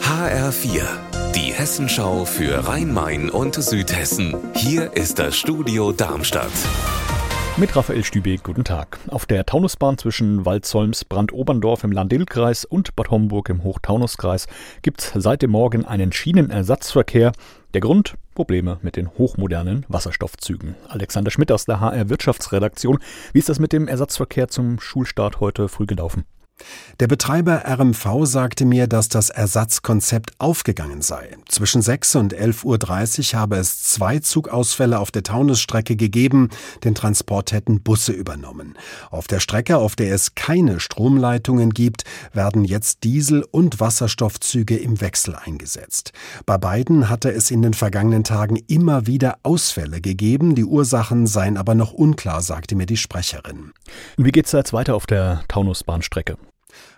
HR4, die Hessenschau für Rhein-Main und Südhessen. Hier ist das Studio Darmstadt. Mit Raphael Stübeck, guten Tag. Auf der Taunusbahn zwischen Waldsolms, Brandoberndorf im Landil-Kreis und Bad Homburg im Hochtaunuskreis gibt es seit dem Morgen einen Schienenersatzverkehr. Der Grund? Probleme mit den hochmodernen Wasserstoffzügen. Alexander Schmidt aus der HR Wirtschaftsredaktion. Wie ist das mit dem Ersatzverkehr zum Schulstart heute früh gelaufen? Der Betreiber RMV sagte mir, dass das Ersatzkonzept aufgegangen sei. Zwischen 6 und 11.30 Uhr habe es zwei Zugausfälle auf der Taunusstrecke gegeben. Den Transport hätten Busse übernommen. Auf der Strecke, auf der es keine Stromleitungen gibt, werden jetzt Diesel- und Wasserstoffzüge im Wechsel eingesetzt. Bei beiden hatte es in den vergangenen Tagen immer wieder Ausfälle gegeben. Die Ursachen seien aber noch unklar, sagte mir die Sprecherin. Wie geht's jetzt weiter auf der Taunusbahnstrecke?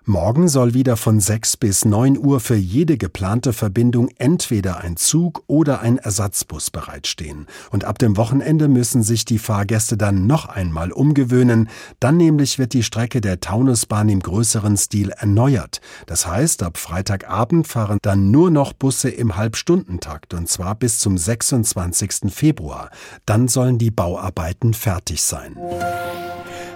Morgen soll wieder von 6 bis 9 Uhr für jede geplante Verbindung entweder ein Zug oder ein Ersatzbus bereitstehen. Und ab dem Wochenende müssen sich die Fahrgäste dann noch einmal umgewöhnen. Dann nämlich wird die Strecke der Taunusbahn im größeren Stil erneuert. Das heißt, ab Freitagabend fahren dann nur noch Busse im Halbstundentakt und zwar bis zum 26. Februar. Dann sollen die Bauarbeiten fertig sein.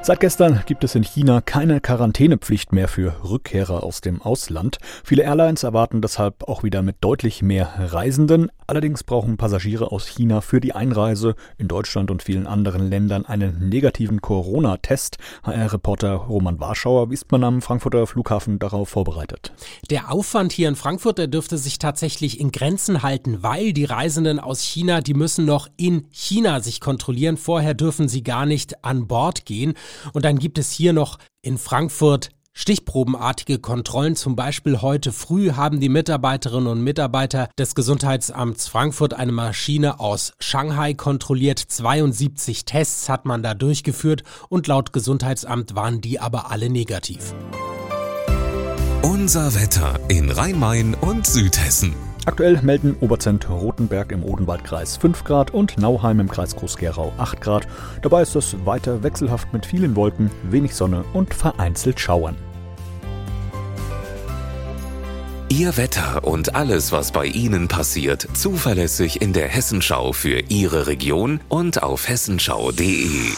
Seit gestern gibt es in China keine Quarantänepflicht mehr für Rückkehrer aus dem Ausland. Viele Airlines erwarten deshalb auch wieder mit deutlich mehr Reisenden. Allerdings brauchen Passagiere aus China für die Einreise in Deutschland und vielen anderen Ländern einen negativen Corona-Test. HR-Reporter Roman Warschauer, wie ist man am Frankfurter Flughafen darauf vorbereitet? Der Aufwand hier in Frankfurt, der dürfte sich tatsächlich in Grenzen halten, weil die Reisenden aus China, die müssen noch in China sich kontrollieren. Vorher dürfen sie gar nicht an Bord gehen. Und dann gibt es hier noch in Frankfurt Stichprobenartige Kontrollen. Zum Beispiel heute früh haben die Mitarbeiterinnen und Mitarbeiter des Gesundheitsamts Frankfurt eine Maschine aus Shanghai kontrolliert. 72 Tests hat man da durchgeführt und laut Gesundheitsamt waren die aber alle negativ. Unser Wetter in Rhein-Main und Südhessen. Aktuell melden Oberzent Rotenberg im Odenwaldkreis 5 Grad und Nauheim im Kreis Groß-Gerau 8 Grad. Dabei ist es weiter wechselhaft mit vielen Wolken, wenig Sonne und vereinzelt Schauern. Ihr Wetter und alles, was bei Ihnen passiert, zuverlässig in der Hessenschau für Ihre Region und auf hessenschau.de.